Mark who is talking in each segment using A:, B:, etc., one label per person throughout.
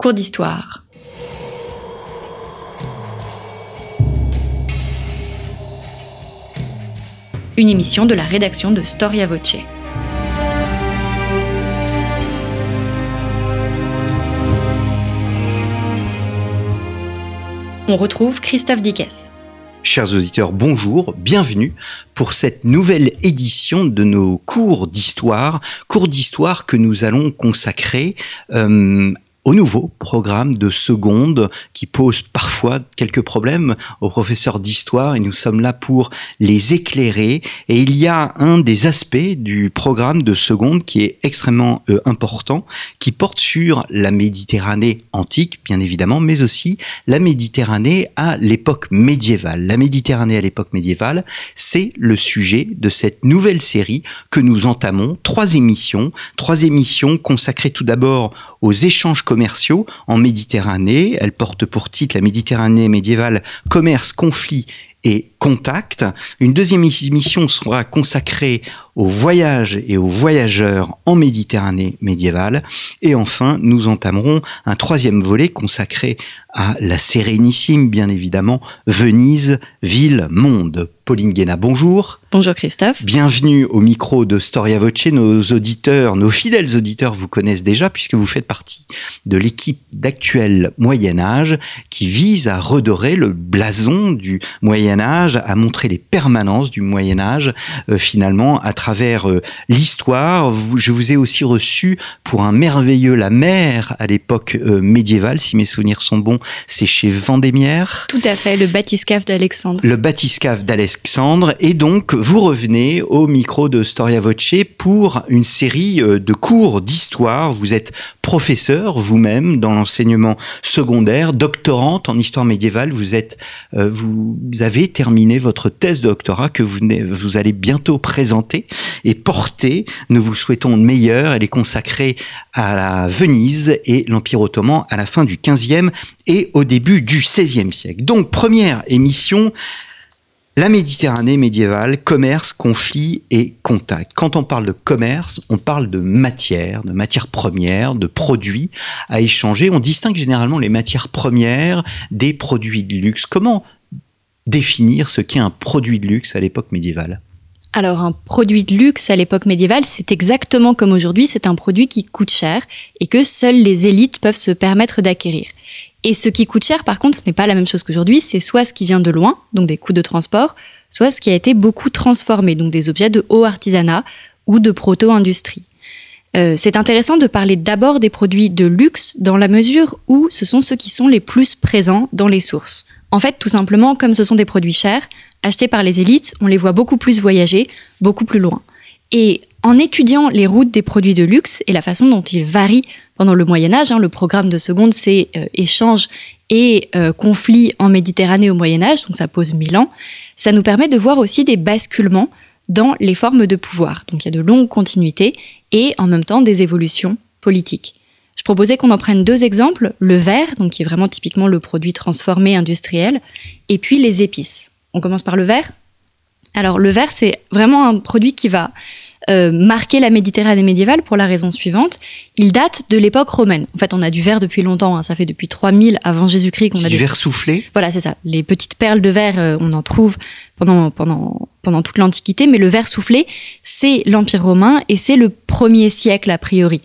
A: Cours d'histoire. Une émission de la rédaction de Storia Voce. On retrouve Christophe Dickès.
B: Chers auditeurs, bonjour, bienvenue pour cette nouvelle édition de nos cours d'histoire, cours d'histoire que nous allons consacrer euh, au nouveau programme de seconde qui pose parfois quelques problèmes aux professeurs d'histoire et nous sommes là pour les éclairer. Et il y a un des aspects du programme de seconde qui est extrêmement euh, important, qui porte sur la Méditerranée antique, bien évidemment, mais aussi la Méditerranée à l'époque médiévale. La Méditerranée à l'époque médiévale, c'est le sujet de cette nouvelle série que nous entamons. Trois émissions, trois émissions consacrées tout d'abord aux échanges commerciaux en Méditerranée. Elle porte pour titre la Méditerranée médiévale, commerce, conflit et contact. Une deuxième émission sera consacrée aux voyages et aux voyageurs en Méditerranée médiévale. Et enfin, nous entamerons un troisième volet consacré à la sérénissime, bien évidemment, Venise, ville, monde. Pauline Guéna, bonjour.
A: Bonjour Christophe.
B: Bienvenue au micro de Storia Voce. Nos auditeurs, nos fidèles auditeurs vous connaissent déjà puisque vous faites partie de l'équipe d'actuel Moyen Âge qui vise à redorer le blason du Moyen Âge, à montrer les permanences du Moyen Âge euh, finalement à travers euh, l'histoire. Je vous ai aussi reçu pour un merveilleux La Mer à l'époque euh, médiévale, si mes souvenirs sont bons, c'est chez Vendémiaire.
A: Tout à fait, le bathyscaphe d'Alexandre.
B: Le bathyscaphe d'Alexandre. Et donc, vous revenez au micro de Storia Voce pour une série de cours d'histoire. Vous êtes professeur vous-même dans l'enseignement secondaire, doctorante en histoire médiévale. Vous êtes, vous avez terminé votre thèse de doctorat que vous, vous allez bientôt présenter et porter. Nous vous souhaitons le meilleur. Elle est consacrée à la Venise et l'Empire ottoman à la fin du 15e et au début du XVIe siècle. Donc, première émission, la Méditerranée médiévale, commerce, conflit et contact. Quand on parle de commerce, on parle de matière, de matières premières, de produits à échanger. On distingue généralement les matières premières des produits de luxe. Comment définir ce qu'est un produit de luxe à l'époque médiévale
A: alors un produit de luxe à l'époque médiévale, c'est exactement comme aujourd'hui, c'est un produit qui coûte cher et que seules les élites peuvent se permettre d'acquérir. Et ce qui coûte cher, par contre, ce n'est pas la même chose qu'aujourd'hui, c'est soit ce qui vient de loin, donc des coûts de transport, soit ce qui a été beaucoup transformé, donc des objets de haut artisanat ou de proto-industrie. Euh, c'est intéressant de parler d'abord des produits de luxe dans la mesure où ce sont ceux qui sont les plus présents dans les sources. En fait, tout simplement, comme ce sont des produits chers, achetés par les élites, on les voit beaucoup plus voyager, beaucoup plus loin. Et en étudiant les routes des produits de luxe et la façon dont ils varient pendant le Moyen Âge, hein, le programme de seconde, c'est euh, échange et euh, conflit en Méditerranée au Moyen Âge, donc ça pose mille ans, ça nous permet de voir aussi des basculements dans les formes de pouvoir. Donc il y a de longues continuités et en même temps des évolutions politiques. Je proposais qu'on en prenne deux exemples, le verre, donc qui est vraiment typiquement le produit transformé industriel, et puis les épices. On commence par le verre. Alors le verre, c'est vraiment un produit qui va euh, marquer la Méditerranée médiévale pour la raison suivante. Il date de l'époque romaine. En fait, on a du verre depuis longtemps. Hein. Ça fait depuis 3000 avant Jésus-Christ qu'on a
B: du verre soufflé.
A: Voilà, c'est ça. Les petites perles de verre, euh, on en trouve pendant pendant pendant toute l'Antiquité. Mais le verre soufflé, c'est l'Empire romain et c'est le premier siècle a priori.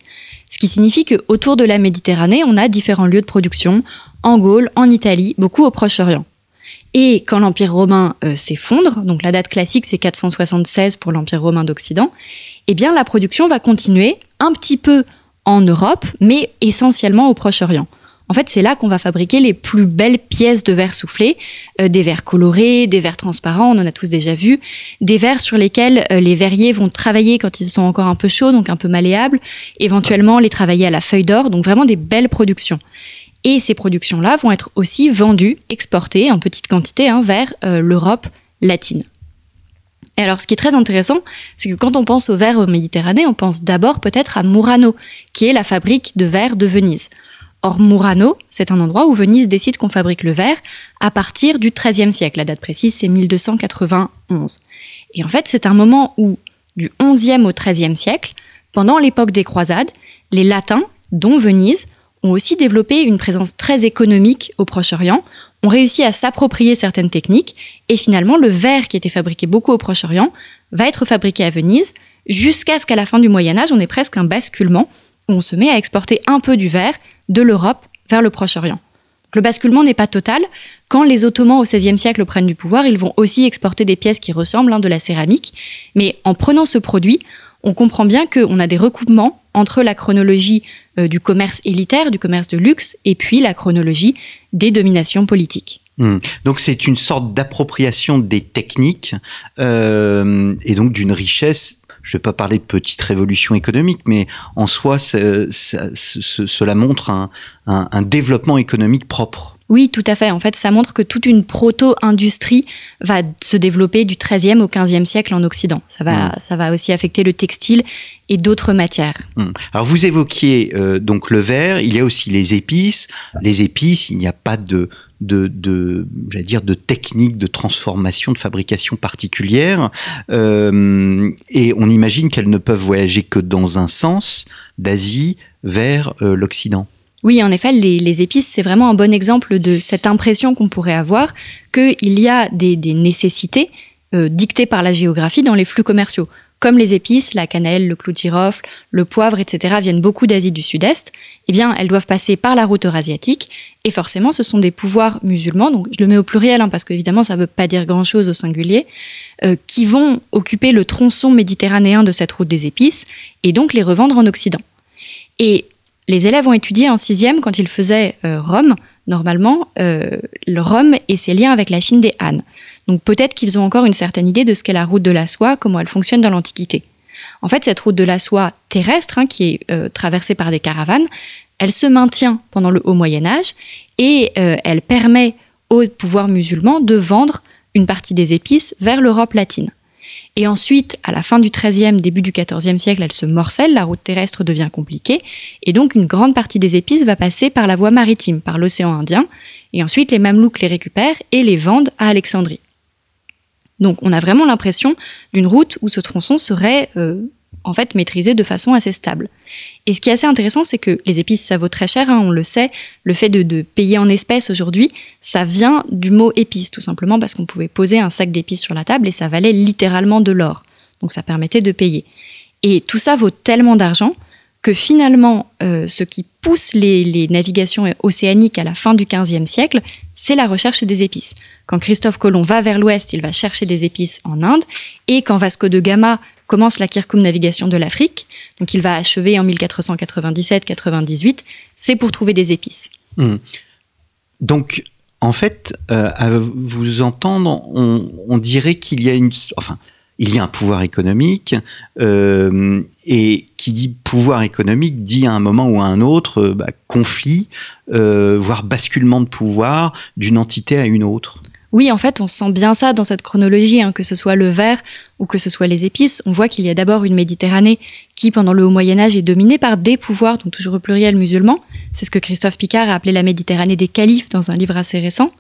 A: Ce qui signifie que autour de la Méditerranée, on a différents lieux de production en Gaule, en Italie, beaucoup au Proche-Orient. Et quand l'Empire romain euh, s'effondre, donc la date classique c'est 476 pour l'Empire romain d'Occident, eh bien la production va continuer un petit peu en Europe, mais essentiellement au Proche-Orient. En fait, c'est là qu'on va fabriquer les plus belles pièces de verre soufflé, euh, des verres colorés, des verres transparents, on en a tous déjà vu, des verres sur lesquels euh, les verriers vont travailler quand ils sont encore un peu chauds, donc un peu malléables, éventuellement les travailler à la feuille d'or, donc vraiment des belles productions. Et ces productions-là vont être aussi vendues, exportées en petite quantité hein, vers euh, l'Europe latine. Et alors, ce qui est très intéressant, c'est que quand on pense au verre Méditerranée, on pense d'abord peut-être à Murano, qui est la fabrique de verre de Venise. Or, Murano, c'est un endroit où Venise décide qu'on fabrique le verre à partir du XIIIe siècle. La date précise, c'est 1291. Et en fait, c'est un moment où, du XIe au XIIIe siècle, pendant l'époque des croisades, les Latins, dont Venise, ont aussi développé une présence très économique au Proche-Orient, ont réussi à s'approprier certaines techniques, et finalement le verre qui était fabriqué beaucoup au Proche-Orient va être fabriqué à Venise, jusqu'à ce qu'à la fin du Moyen Âge, on ait presque un basculement, où on se met à exporter un peu du verre de l'Europe vers le Proche-Orient. Le basculement n'est pas total. Quand les Ottomans au XVIe siècle prennent du pouvoir, ils vont aussi exporter des pièces qui ressemblent à hein, de la céramique. Mais en prenant ce produit, on comprend bien qu'on a des recoupements entre la chronologie euh, du commerce élitaire, du commerce de luxe, et puis la chronologie des dominations politiques.
B: Hmm. Donc c'est une sorte d'appropriation des techniques euh, et donc d'une richesse je ne vais pas parler de petite révolution économique, mais en soi, cela montre un, développement économique propre.
A: Oui, tout à fait. En fait, ça montre que toute une proto-industrie va se développer du XIIIe au XVe siècle en Occident. Ça va, hmm. ça va aussi affecter le textile et d'autres matières.
B: Hmm. Alors, vous évoquiez euh, donc le verre. Il y a aussi les épices. Les épices, il n'y a pas de de, de dire, de techniques de transformation, de fabrication particulière. Euh, et on imagine qu'elles ne peuvent voyager que dans un sens, d'Asie vers euh, l'Occident.
A: Oui, en effet, les, épices, c'est vraiment un bon exemple de cette impression qu'on pourrait avoir qu'il y a des, nécessités euh, dictées par la géographie dans les flux commerciaux comme les épices, la cannelle, le clou de girofle, le poivre, etc., viennent beaucoup d'Asie du Sud-Est, eh bien, elles doivent passer par la route eurasiatique. Et forcément, ce sont des pouvoirs musulmans, donc je le mets au pluriel, hein, parce qu'évidemment, ça ne veut pas dire grand-chose au singulier, euh, qui vont occuper le tronçon méditerranéen de cette route des épices, et donc les revendre en Occident. Et les élèves ont étudié en sixième, quand ils faisaient euh, Rome, normalement, euh, Rome et ses liens avec la Chine des Han. Donc peut-être qu'ils ont encore une certaine idée de ce qu'est la route de la soie, comment elle fonctionne dans l'Antiquité. En fait, cette route de la soie terrestre, hein, qui est euh, traversée par des caravanes, elle se maintient pendant le Haut Moyen Âge et elle permet au pouvoir musulman de vendre une partie des épices vers l'Europe latine. Et ensuite, à la fin du XIIIe, début du XIVe siècle, elle se morcelle, la route terrestre devient compliquée, et donc une grande partie des épices va passer par la voie maritime, par l'océan Indien, et ensuite les Mamelouks les récupèrent et les vendent à Alexandrie. Donc on a vraiment l'impression d'une route où ce tronçon serait euh, en fait maîtrisé de façon assez stable. Et ce qui est assez intéressant, c'est que les épices, ça vaut très cher, hein, on le sait. Le fait de, payer en espèces aujourd'hui, ça vient du mot épice, tout simplement parce qu'on pouvait poser un sac d'épices sur la table et ça valait littéralement de l'or. Donc ça permettait de payer. Et tout ça vaut tellement d'argent que finalement, euh, ce qui pousse les, navigations océaniques à la fin du XVe siècle, c'est la recherche des épices. Quand Christophe Colomb va vers l'ouest, il va chercher des épices en Inde, et quand Vasco de Gama commence la Kirkoum-navigation de l'Afrique, donc il va achever en 1497-98, c'est pour trouver des épices.
B: Hmm. Donc, en fait, euh, à vous entendre, on, dirait qu'il y a une... il y a un pouvoir économique euh, et qui dit pouvoir économique dit à un moment ou à un autre euh, bah, conflit, euh, voire basculement de pouvoir d'une entité à une autre.
A: Oui, en fait, on sent bien ça dans cette chronologie, hein, que ce soit le verre ou que ce soit les épices. On voit qu'il y a d'abord une Méditerranée qui, pendant le Haut Moyen Âge, est dominée par des pouvoirs, donc toujours au pluriel musulmans. C'est ce que Christophe Picard a appelé la Méditerranée des califes dans un livre assez récent.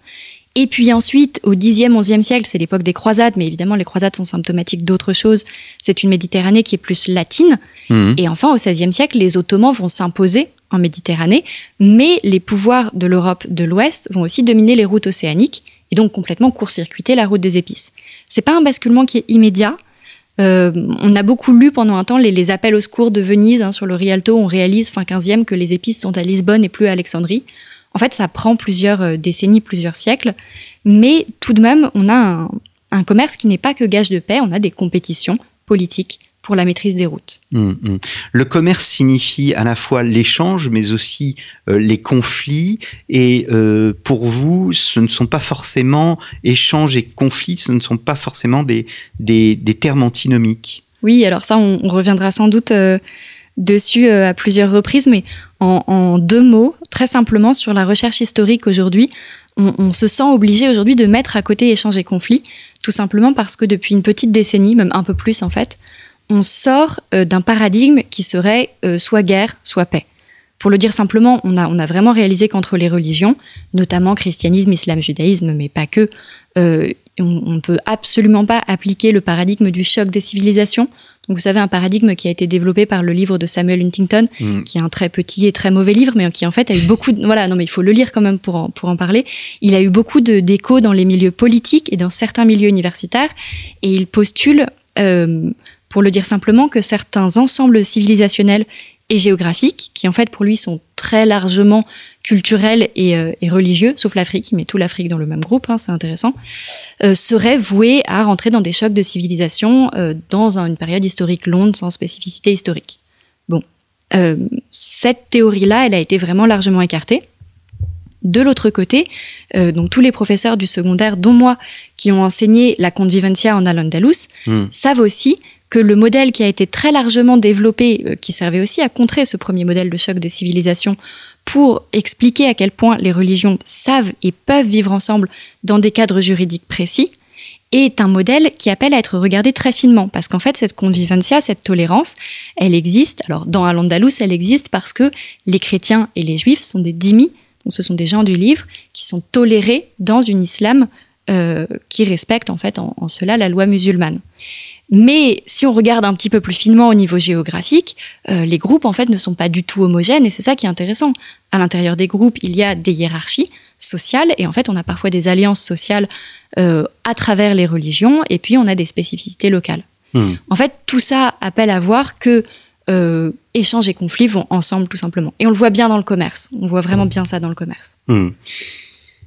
A: Et puis ensuite, au 10e, 11e siècle, c'est l'époque des croisades, mais évidemment, les croisades sont symptomatiques d'autre chose. C'est une Méditerranée qui est plus latine. Mhm. Et enfin, au 16e siècle, les Ottomans vont s'imposer en Méditerranée, mais les pouvoirs de l'Europe de l'Ouest vont aussi dominer les routes océaniques et donc complètement court-circuiter la route des épices. C'est pas un basculement qui est immédiat. Euh, on a beaucoup lu pendant un temps les, appels au secours de Venise hein, sur le Rialto. On réalise fin 15e que les épices sont à Lisbonne et plus à Alexandrie. En fait, ça prend plusieurs euh, décennies, plusieurs siècles, mais tout de même, on a un, commerce qui n'est pas que gage de paix, on a des compétitions politiques pour la maîtrise des routes. Hum,
B: hum. Le commerce signifie à la fois l'échange, mais aussi euh, les conflits. Et euh, pour vous, ce ne sont pas forcément échange et conflits, ce ne sont pas forcément des, des, termes antinomiques.
A: Oui, alors ça, on, reviendra sans doute dessus à plusieurs reprises, mais en, deux mots, très simplement, sur la recherche historique aujourd'hui, on, se sent obligé aujourd'hui de mettre à côté échange et conflit, tout simplement parce que depuis une petite décennie, même un peu plus en fait, on sort euh, d'un paradigme qui serait euh, soit guerre, soit paix. Pour le dire simplement, on a, on a vraiment réalisé qu'entre les religions, notamment christianisme, islam, judaïsme, mais pas que, euh, on ne peut absolument pas appliquer le paradigme du choc des civilisations. Donc vous savez, un paradigme qui a été développé par le livre de Samuel Huntington, mm. qui est un très petit et très mauvais livre, mais qui en fait a eu beaucoup de... Voilà, non mais il faut le lire quand même pour en, pour en parler. Il a eu beaucoup d'échos dans les milieux politiques et dans certains milieux universitaires, et il postule, euh, pour le dire simplement, que certains ensembles civilisationnels et géographiques, qui en fait pour lui sont très largement culturels et, euh, religieux, sauf l'Afrique, mais tout l'Afrique dans le même groupe, hein, c'est intéressant, euh, serait voué à rentrer dans des chocs de civilisation euh, dans une période historique longue sans spécificité historique. Bon, cette théorie-là, elle a été vraiment largement écartée. De l'autre côté, donc tous les professeurs du secondaire, dont moi, qui ont enseigné la convivencia en Al-Andalus, hmm. savent aussi que le modèle qui a été très largement développé, euh, qui servait aussi à contrer ce premier modèle de choc des civilisations, pour expliquer à quel point les religions savent et peuvent vivre ensemble dans des cadres juridiques précis, est un modèle qui appelle à être regardé très finement, parce qu'en fait, cette convivencia, cette tolérance, elle existe. Alors, dans Al-Andalus, elle existe parce que les chrétiens et les juifs sont des dhimmis, donc ce sont des gens du livre, qui sont tolérés dans une islam euh, qui respecte en fait en, cela la loi musulmane. Mais si on regarde un petit peu plus finement au niveau géographique, euh, les groupes en fait ne sont pas du tout homogènes et c'est ça qui est intéressant. À l'intérieur des groupes, il y a des hiérarchies sociales et en fait on a parfois des alliances sociales euh, à travers les religions et puis on a des spécificités locales. Hmm. En fait, tout ça appelle à voir que euh, échanges et conflits vont ensemble tout simplement. Et on le voit bien dans le commerce. On voit vraiment bien ça dans le commerce.
B: Hmm.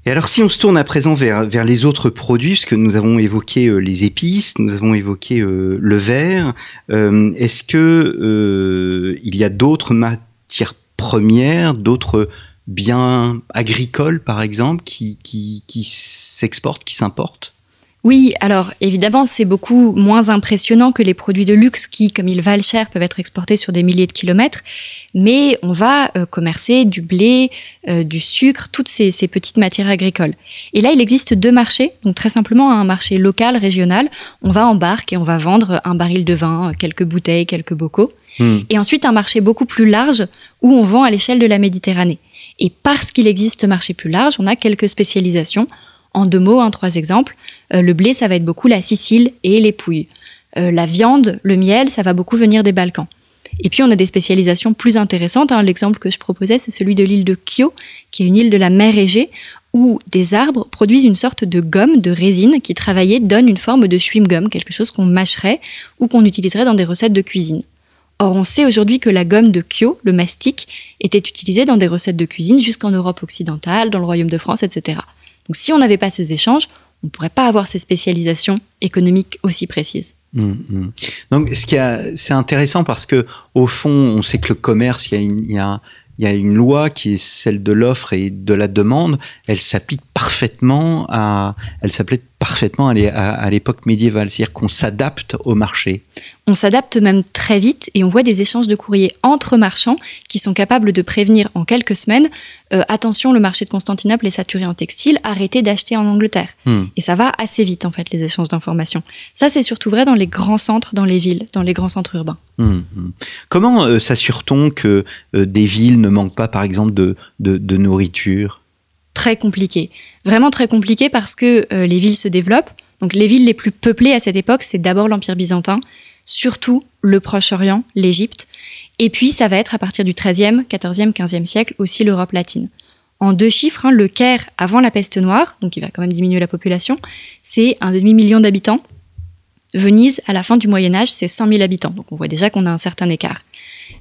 B: Et alors, si on se tourne à présent vers, les autres produits, puisque nous avons évoqué euh, les épices, nous avons évoqué euh, le verre, euh, est-ce que il y a d'autres matières premières, d'autres biens agricoles, par exemple, qui s'exportent, qui s'importent?
A: Oui, alors évidemment, c'est beaucoup moins impressionnant que les produits de luxe qui, comme ils valent cher, peuvent être exportés sur des milliers de kilomètres. Mais on va euh, commercer du blé, euh, du sucre, toutes ces, petites matières agricoles. Et là, il existe deux marchés. Donc très simplement, un marché local, régional. On va en barque et on va vendre un baril de vin, quelques bouteilles, quelques bocaux. Hmm. Et ensuite, un marché beaucoup plus large où on vend à l'échelle de la Méditerranée. Et parce qu'il existe ce marché plus large, on a quelques spécialisations en deux mots, en trois exemples. Euh, le blé, ça va être beaucoup la Sicile et les Pouilles. Euh, la viande, le miel, ça va beaucoup venir des Balkans. Et puis on a des spécialisations plus intéressantes. Hein. L'exemple que je proposais, c'est celui de l'île de Kyo, qui est une île de la mer Égée, où des arbres produisent une sorte de gomme, de résine, qui travaillée donne une forme de chewing-gum, quelque chose qu'on mâcherait ou qu'on utiliserait dans des recettes de cuisine. Or, on sait aujourd'hui que la gomme de Kyo, le mastic, était utilisée dans des recettes de cuisine jusqu'en Europe occidentale, dans le Royaume de France, etc. Donc si on n'avait pas ces échanges, on ne pourrait pas avoir ces spécialisations économiques aussi précises. Mmh,
B: mmh. Donc c'est intéressant parce que au fond, on sait que le commerce, il y a, il y a une loi qui est celle de l'offre et de la demande. Elle s'applique parfaitement à, elle s'applique parfaitement à l'époque médiévale, c'est-à-dire qu'on s'adapte au marché.
A: On s'adapte même très vite et on voit des échanges de courriers entre marchands qui sont capables de prévenir en quelques semaines euh, attention, le marché de Constantinople est saturé en textile, arrêtez d'acheter en Angleterre. Hmm. Et ça va assez vite en fait les échanges d'informations. Ça c'est surtout vrai dans les grands centres, dans les villes, dans les grands centres urbains. Hmm,
B: hmm. Comment euh, s'assure-t-on que euh, des villes ne manquent pas par exemple de, de nourriture?
A: Très compliqué, vraiment très compliqué parce que les villes se développent. Donc les villes les plus peuplées à cette époque, c'est d'abord l'Empire byzantin, surtout le Proche-Orient, l'Égypte, et puis ça va être à partir du XIIIe, XIVe, XVe siècle aussi l'Europe latine. En deux chiffres, hein, le Caire avant la peste noire, donc il va quand même diminuer la population, c'est un demi-million d'habitants. Venise, à la fin du Moyen Âge, c'est 100 000 habitants, donc on voit déjà qu'on a un certain écart.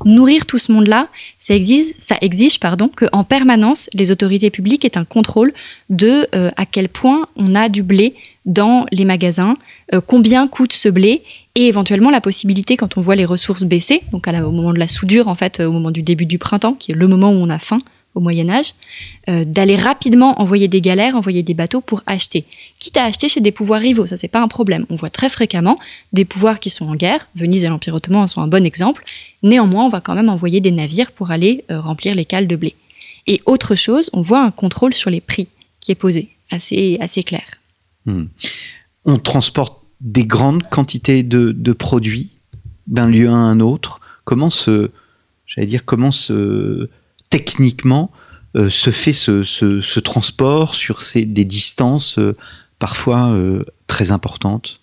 A: Nourrir tout ce monde-là, ça exige, ça pardon, qu'en permanence, les autorités publiques aient un contrôle de euh, à quel point on a du blé dans les magasins, euh, combien coûte ce blé et éventuellement la possibilité quand on voit les ressources baisser, donc au moment de la soudure en fait, au moment du début du printemps, qui est le moment où on a faim au Moyen Âge, euh, d'aller rapidement envoyer des galères, envoyer des bateaux pour acheter. Quitte à acheter chez des pouvoirs rivaux, ça c'est pas un problème. On voit très fréquemment des pouvoirs qui sont en guerre, Venise et l'Empire ottoman sont un bon exemple. Néanmoins, on va quand même envoyer des navires pour aller euh, remplir les cales de blé. Et autre chose, on voit un contrôle sur les prix qui est posé, assez, assez clair. Hmm.
B: On transporte des grandes quantités de, produits d'un lieu à un autre Comment se, j'allais dire, comment se techniquement se fait ce, transport sur des distances parfois très importantes?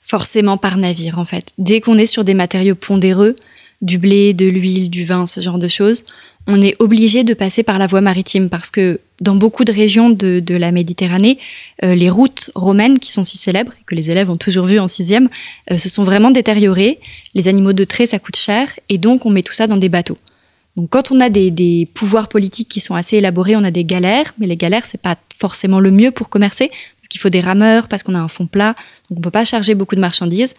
A: Forcément par navire en fait. Dès qu'on est sur des matériaux pondéreux, du blé, de l'huile, du vin, ce genre de choses, on est obligé de passer par la voie maritime parce que dans beaucoup de régions de, la Méditerranée, euh, les routes romaines qui sont si célèbres, que les élèves ont toujours vues en sixième, euh, se sont vraiment détériorées. Les animaux de trait, ça coûte cher et donc on met tout ça dans des bateaux. Donc quand on a des, des pouvoirs politiques qui sont assez élaborés, on a des galères, mais les galères, c'est pas forcément le mieux pour commercer parce qu'il faut des rameurs, parce qu'on a un fond plat, donc on peut pas charger beaucoup de marchandises.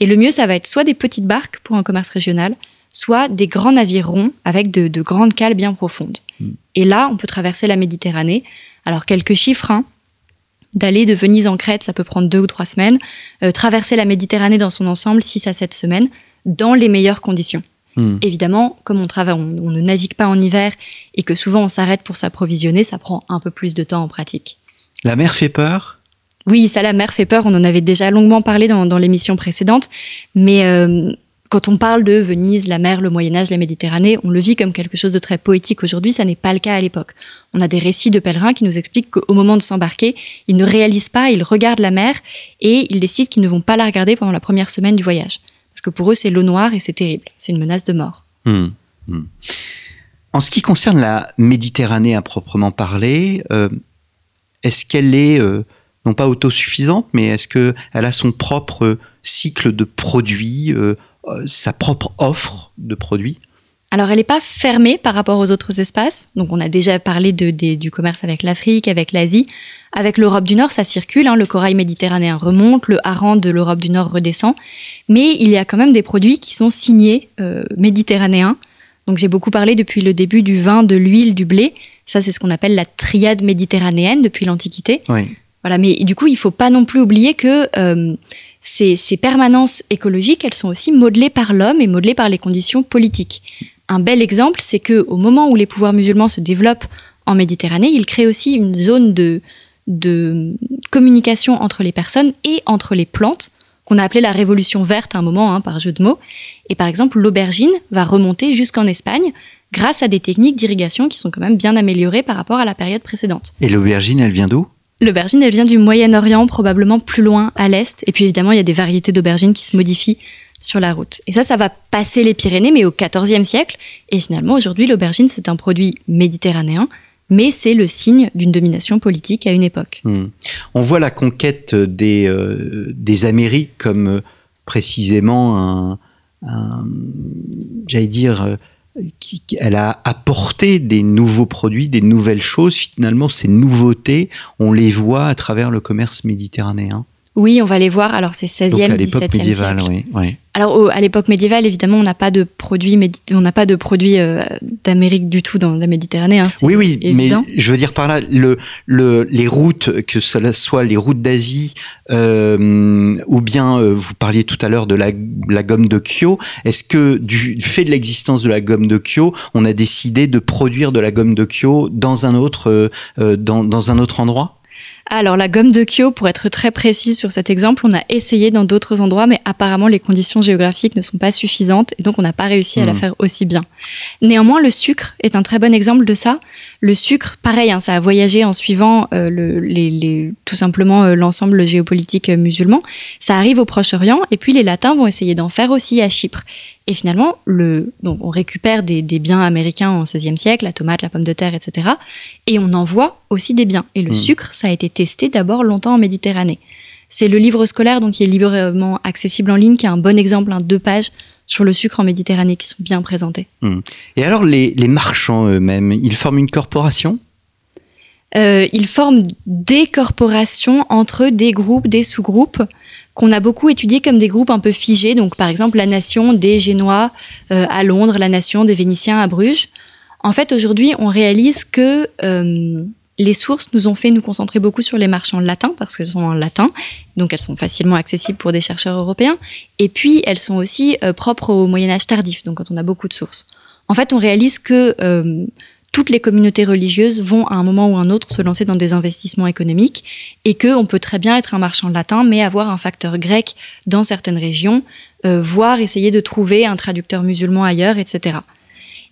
A: Et le mieux, ça va être soit des petites barques pour un commerce régional, soit des grands navires ronds avec de, grandes cales bien profondes. Hmm. Et là, on peut traverser la Méditerranée. Alors, quelques chiffres. Hein. D'aller de Venise en Crète, ça peut prendre deux ou trois semaines. Euh, traverser la Méditerranée dans son ensemble, six à sept semaines, dans les meilleures conditions. Hmm. Évidemment, comme on, travaille, on, ne navigue pas en hiver et que souvent on s'arrête pour s'approvisionner, ça prend un peu plus de temps en pratique.
B: La mer fait peur?
A: Oui, ça, la mer fait peur. On en avait déjà longuement parlé dans, l'émission précédente. Mais euh, quand on parle de Venise, la mer, le Moyen Âge, la Méditerranée, on le vit comme quelque chose de très poétique aujourd'hui, ça n'est pas le cas à l'époque. On a des récits de pèlerins qui nous expliquent qu'au moment de s'embarquer, ils ne réalisent pas, ils regardent la mer et ils décident qu'ils ne vont pas la regarder pendant la première semaine du voyage. Parce que pour eux, c'est l'eau noire et c'est terrible, c'est une menace de mort.
B: Mmh, mmh. En ce qui concerne la Méditerranée à proprement parler, euh, est-ce qu'elle est, euh, non pas autosuffisante, mais est-ce qu'elle a son propre cycle de produits euh, sa propre offre de produits?
A: Alors, elle n'est pas fermée par rapport aux autres espaces. Donc, on a déjà parlé de, du commerce avec l'Afrique, avec l'Asie. Avec l'Europe du Nord, ça circule. Hein. le corail méditerranéen remonte, le hareng de l'Europe du Nord redescend. Mais il y a quand même des produits qui sont signés euh, méditerranéens. Donc, j'ai beaucoup parlé depuis le début du vin, de l'huile, du blé. Ça, c'est ce qu'on appelle la triade méditerranéenne depuis l'Antiquité.
B: Oui.
A: Voilà, mais du coup, il faut pas non plus oublier que euh, ces, permanences écologiques, elles sont aussi modelées par l'homme et modelées par les conditions politiques. Un bel exemple, c'est que au moment où les pouvoirs musulmans se développent en Méditerranée, ils créent aussi une zone de, de communication entre les personnes et entre les plantes, qu'on a appelé la révolution verte à un moment, hein, par jeu de mots. Et par exemple, l'aubergine va remonter jusqu'en Espagne grâce à des techniques d'irrigation qui sont quand même bien améliorées par rapport à la période précédente.
B: Et l'aubergine, elle vient d'où?
A: L'aubergine, elle vient du Moyen-Orient, probablement plus loin à l'est. Et puis évidemment, il y a des variétés d'aubergines qui se modifient sur la route. Et ça, ça va passer les Pyrénées, mais au XIVe siècle. Et finalement, aujourd'hui, l'aubergine, c'est un produit méditerranéen, mais c'est le signe d'une domination politique à une époque.
B: Hmm. On voit la conquête des, euh, Amériques comme euh, précisément un j'allais dire, euh, elle a apporté des nouveaux produits, des nouvelles choses. Finalement, ces nouveautés, on les voit à travers le commerce méditerranéen.
A: Oui, on va les voir. Alors, c'est 16e, 17e siècle.
B: Oui, oui.
A: Alors, à l'époque médiévale, évidemment, on n'a pas de produits, on n'a pas de produits euh, d'Amérique du tout dans la Méditerranée. Hein,
B: oui, oui, mais je veux dire par là, le, le, les routes, que ce soit les routes d'Asie, euh, ou bien euh, vous parliez tout à l'heure de la, la gomme de Kyo. Est-ce que du fait de l'existence de la gomme de Kyo, on a décidé de produire de la gomme de Kyo dans un autre, euh, dans, dans un autre endroit?
A: Alors la gomme de Kyo, pour être très précise sur cet exemple, on a essayé dans d'autres endroits, mais apparemment les conditions géographiques ne sont pas suffisantes et donc on n'a pas réussi à la hmm. faire aussi bien. Néanmoins, le sucre est un très bon exemple de ça. Le sucre, pareil, hein, ça a voyagé en suivant euh, le, les, tout simplement euh, l'ensemble géopolitique euh, musulman. Ça arrive au Proche-Orient et puis les Latins vont essayer d'en faire aussi à Chypre. Et finalement, le, donc on récupère des, biens américains en XVIe siècle, la tomate, la pomme de terre, etc. Et on envoie aussi des biens. Et le hmm. sucre, ça a été testé d'abord longtemps en Méditerranée. C'est le livre scolaire, donc qui est librement accessible en ligne, qui est un bon exemple, un deux pages sur le sucre en Méditerranée qui sont bien présentés.
B: Hmm. Et alors les, marchands eux-mêmes, ils forment une corporation?
A: Euh, Ils forment des corporations entre des groupes, des sous-groupes qu'on a beaucoup étudié comme des groupes un peu figés. Donc, par exemple, la nation des Génois euh, à Londres, la nation des Vénitiens à Bruges. En fait, aujourd'hui, on réalise que euh, les sources nous ont fait nous concentrer beaucoup sur les marchands latins parce qu'elles sont en latin, donc elles sont facilement accessibles pour des chercheurs européens. Et puis, elles sont aussi euh, propres au Moyen Âge tardif, donc quand on a beaucoup de sources. En fait, on réalise que toutes les communautés religieuses vont à un moment ou un autre se lancer dans des investissements économiques et qu'on peut très bien être un marchand latin mais avoir un facteur grec dans certaines régions, euh, voire essayer de trouver un traducteur musulman ailleurs, etc.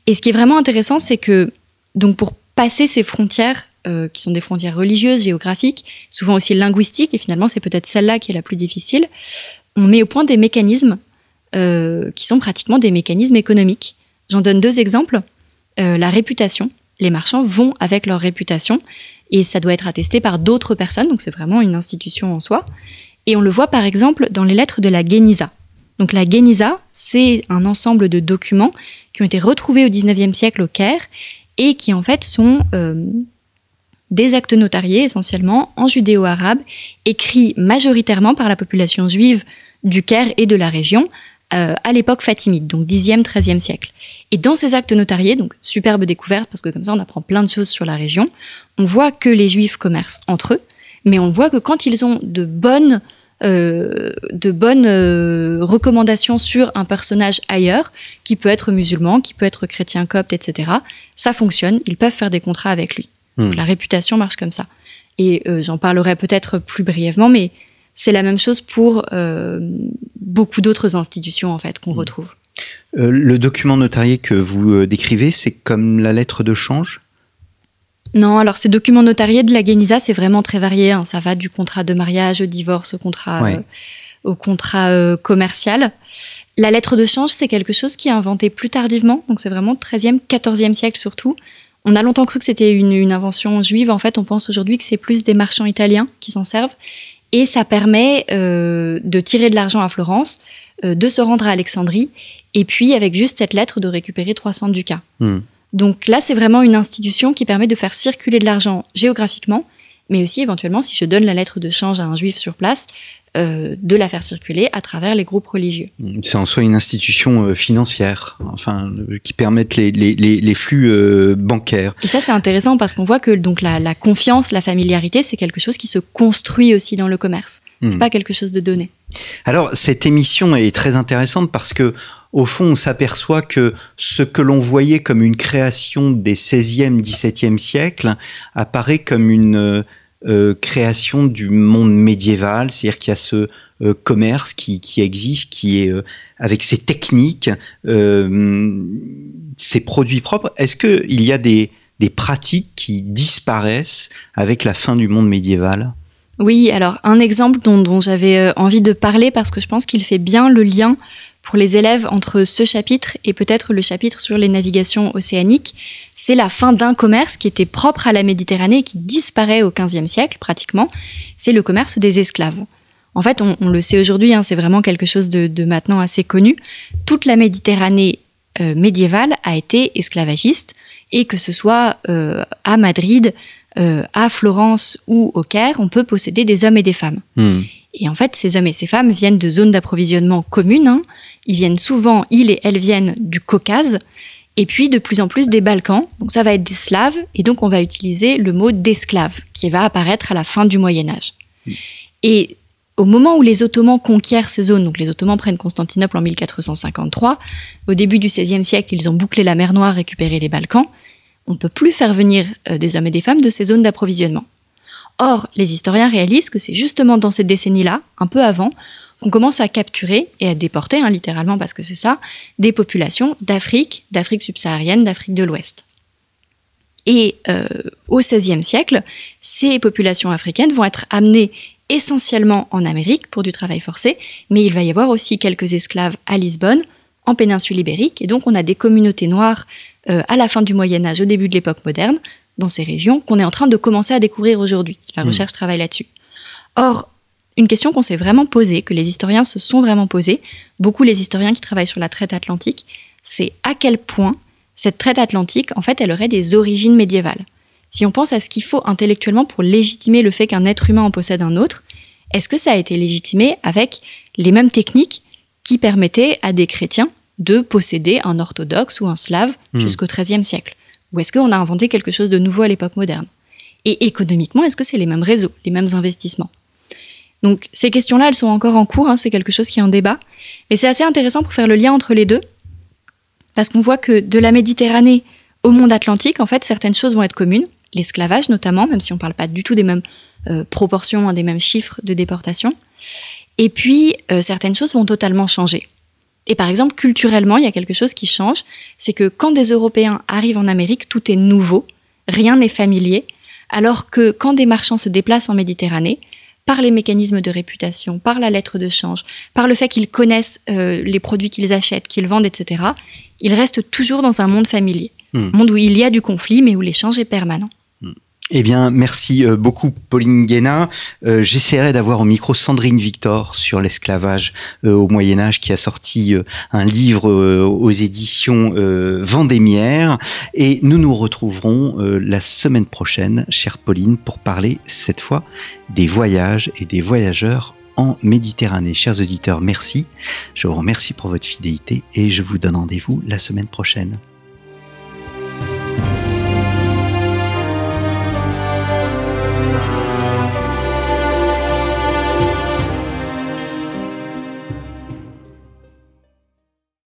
A: Et ce qui est vraiment intéressant, c'est que donc pour passer ces frontières, euh, qui sont des frontières religieuses, géographiques, souvent aussi linguistiques, et finalement c'est peut-être celle-là qui est la plus difficile, on met au point des mécanismes euh, qui sont pratiquement des mécanismes économiques. J'en donne deux exemples. Euh, la réputation. Les marchands vont avec leur réputation et ça doit être attesté par d'autres personnes, donc c'est vraiment une institution en soi. Et on le voit par exemple dans les lettres de la Geniza. Donc la Geniza, c'est un ensemble de documents qui ont été retrouvés au XIXe siècle au Caire et qui en fait sont euh, des actes notariés essentiellement en judéo-arabe, écrits majoritairement par la population juive du Caire et de la région euh, à l'époque fatimide, donc 10e, 13e siècle. Et dans ces actes notariés, donc superbe découverte parce que comme ça on apprend plein de choses sur la région, on voit que les juifs commercent entre eux, mais on voit que quand ils ont de bonnes euh, de bonnes euh, recommandations sur un personnage ailleurs, qui peut être musulman, qui peut être chrétien copte, etc. Ça fonctionne, ils peuvent faire des contrats avec lui. Hmm. la réputation marche comme ça. Et euh, j'en parlerai peut-être plus brièvement, mais c'est la même chose pour beaucoup d'autres institutions en fait qu'on hmm. retrouve.
B: Le document notarié que vous décrivez, c'est comme la lettre de change?
A: Non, alors ces documents notariés de la Guénisa, c'est vraiment très varié. Hein. Ça va du contrat de mariage au divorce, au contrat, euh, au contrat euh, commercial. La lettre de change, c'est quelque chose qui est inventé plus tardivement, donc c'est vraiment 13e, 14e siècle surtout. On a longtemps cru que c'était une, invention juive. En fait, on pense aujourd'hui que c'est plus des marchands italiens qui s'en servent. Et ça permet euh, de tirer de l'argent à Florence, de se rendre à Alexandrie, et puis avec juste cette lettre de récupérer 300 ducats. Hmm. Donc là, c'est vraiment une institution qui permet de faire circuler de l'argent géographiquement, mais aussi éventuellement, si je donne la lettre de change à un juif sur place, euh, de la faire circuler à travers les groupes religieux.
B: C'est en soi une institution euh, financière, enfin, euh, qui permettent les, les, les, flux bancaires.
A: Et ça, c'est intéressant parce qu'on voit que donc la, la confiance, la familiarité, c'est quelque chose qui se construit aussi dans le commerce. C'est hmm. pas quelque chose de donné.
B: Alors, cette émission est très intéressante parce que au fond, on s'aperçoit que ce que l'on voyait comme une création des 16e, 17e siècles apparaît comme une euh, euh, création du monde médiéval, c'est-à-dire qu'il y a ce euh, commerce qui, existe, qui est avec ses techniques, ses produits propres. Est-ce qu'il y a des, pratiques qui disparaissent avec la fin du monde médiéval?
A: Oui, alors un exemple dont j'avais envie de parler parce que je pense qu'il fait bien le lien pour les élèves entre ce chapitre et peut-être le chapitre sur les navigations océaniques, c'est la fin d'un commerce qui était propre à la Méditerranée et qui disparaît au XVe siècle pratiquement, c'est le commerce des esclaves. En fait, on, le sait aujourd'hui, hein, c'est vraiment quelque chose de, maintenant assez connu. Toute la Méditerranée euh, médiévale a été esclavagiste, et que ce soit euh, à Madrid, euh, à Florence ou au Caire, on peut posséder des hommes et des femmes. Hmm. Et en fait, ces hommes et ces femmes viennent de zones d'approvisionnement communes. Hein. Ils viennent souvent, ils et elles viennent du Caucase, et puis de plus en plus des Balkans. Donc ça va être des Slaves, et donc on va utiliser le mot d'esclave, qui va apparaître à la fin du Moyen Âge. Hmm. Et au moment où les Ottomans conquièrent ces zones, donc les Ottomans prennent Constantinople en 1453, au début du XVIe siècle, ils ont bouclé la mer Noire, récupéré les Balkans, on ne peut plus faire venir euh, des hommes et des femmes de ces zones d'approvisionnement. Or, les historiens réalisent que c'est justement dans cette décennie-là, un peu avant, qu'on commence à capturer et à déporter, hein, littéralement parce que c'est ça, des populations d'Afrique, d'Afrique subsaharienne, d'Afrique de l'Ouest. Et euh, au XVIe siècle, ces populations africaines vont être amenées essentiellement en Amérique pour du travail forcé, mais il va y avoir aussi quelques esclaves à Lisbonne, en péninsule ibérique, et donc on a des communautés noires euh, à la fin du Moyen Âge, au début de l'époque moderne, dans ces régions, qu'on est en train de commencer à découvrir aujourd'hui. La hmm. recherche travaille là-dessus. Or, une question qu'on s'est vraiment posée, que les historiens se sont vraiment posés, beaucoup les historiens qui travaillent sur la traite atlantique, c'est à quel point cette traite atlantique, en fait, elle aurait des origines médiévales. Si on pense à ce qu'il faut intellectuellement pour légitimer le fait qu'un être humain en possède un autre, est-ce que ça a été légitimé avec les mêmes techniques qui permettaient à des chrétiens de posséder un orthodoxe ou un slave hmm. jusqu'au XIIIe siècle Ou est-ce qu'on a inventé quelque chose de nouveau à l'époque moderne? Et économiquement, est-ce que c'est les mêmes réseaux, les mêmes investissements? Donc ces questions-là, elles sont encore en cours, hein, c'est quelque chose qui est en débat. Et c'est assez intéressant pour faire le lien entre les deux, parce qu'on voit que de la Méditerranée au monde atlantique, en fait, certaines choses vont être communes, l'esclavage notamment, même si on ne parle pas du tout des mêmes euh, proportions, hein, des mêmes chiffres de déportation. Et puis, euh, certaines choses vont totalement changer. Et par exemple, culturellement, il y a quelque chose qui change, c'est que quand des Européens arrivent en Amérique, tout est nouveau, rien n'est familier, alors que quand des marchands se déplacent en Méditerranée, par les mécanismes de réputation, par la lettre de change, par le fait qu'ils connaissent euh, les produits qu'ils achètent, qu'ils vendent, etc., ils restent toujours dans un monde familier. Un hmm. monde où il y a du conflit, mais où l'échange est permanent.
B: Eh bien, merci euh, beaucoup, Pauline Guéna. Euh, j'essaierai d'avoir au micro Sandrine Victor sur l'esclavage euh, au Moyen Âge, qui a sorti un livre aux éditions Vendémiaire. Et nous nous retrouverons la semaine prochaine, chère Pauline, pour parler cette fois des voyages et des voyageurs en Méditerranée. Chers auditeurs, merci. Je vous remercie pour votre fidélité et je vous donne rendez-vous la semaine prochaine.